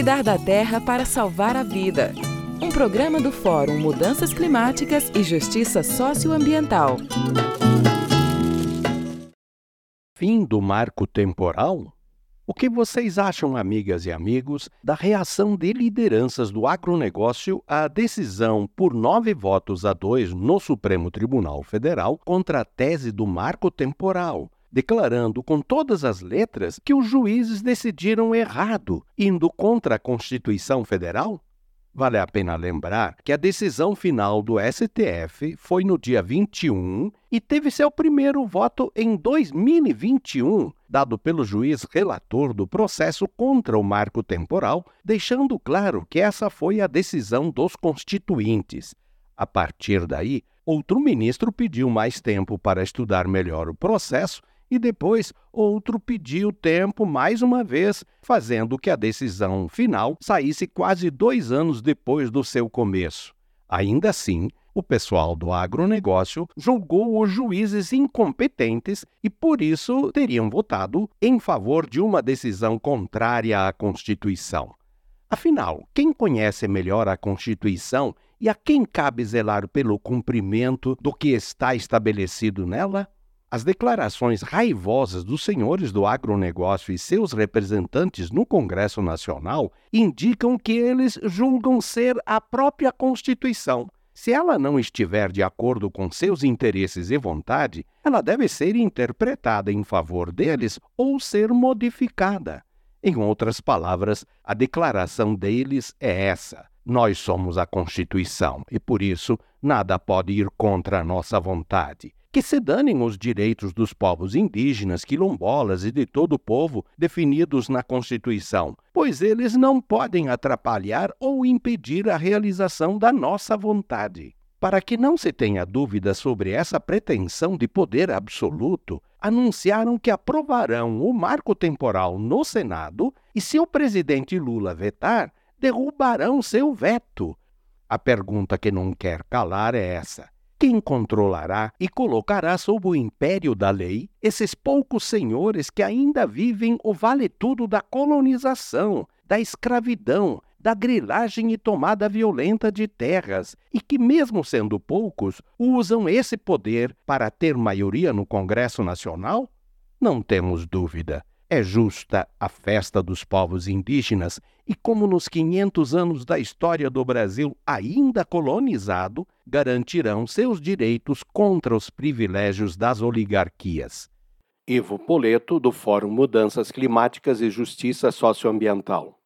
Cuidar da terra para salvar a vida. Um programa do Fórum Mudanças Climáticas e Justiça Socioambiental. Fim do marco temporal? O que vocês acham, amigas e amigos, da reação de lideranças do agronegócio à decisão por nove votos a dois no Supremo Tribunal Federal contra a tese do marco temporal? Declarando com todas as letras que os juízes decidiram errado, indo contra a Constituição Federal? Vale a pena lembrar que a decisão final do STF foi no dia 21 e teve seu primeiro voto em 2021, dado pelo juiz relator do processo contra o marco temporal, deixando claro que essa foi a decisão dos constituintes. A partir daí, outro ministro pediu mais tempo para estudar melhor o processo e depois outro pediu tempo mais uma vez, fazendo que a decisão final saísse quase dois anos depois do seu começo. Ainda assim, o pessoal do agronegócio julgou os juízes incompetentes e, por isso, teriam votado em favor de uma decisão contrária à Constituição. Afinal, quem conhece melhor a Constituição e a quem cabe zelar pelo cumprimento do que está estabelecido nela? As declarações raivosas dos senhores do agronegócio e seus representantes no Congresso Nacional indicam que eles julgam ser a própria Constituição. Se ela não estiver de acordo com seus interesses e vontade, ela deve ser interpretada em favor deles ou ser modificada. Em outras palavras, a declaração deles é essa: nós somos a Constituição e, por isso, nada pode ir contra a nossa vontade que se danem os direitos dos povos indígenas, quilombolas e de todo o povo definidos na Constituição, pois eles não podem atrapalhar ou impedir a realização da nossa vontade. Para que não se tenha dúvida sobre essa pretensão de poder absoluto, anunciaram que aprovarão o marco temporal no Senado e, se o presidente Lula vetar, derrubarão seu veto. A pergunta que não quer calar é essa: quem controlará e colocará sob o império da lei esses poucos senhores que ainda vivem o vale-tudo da colonização, da escravidão, da grilagem e tomada violenta de terras, e que, mesmo sendo poucos, usam esse poder para ter maioria no Congresso Nacional? Não temos dúvida. É justa a festa dos povos indígenas e, como nos 500 anos da história do Brasil ainda colonizado, garantirão seus direitos contra os privilégios das oligarquias. Ivo Poleto, do Fórum Mudanças Climáticas e Justiça Socioambiental.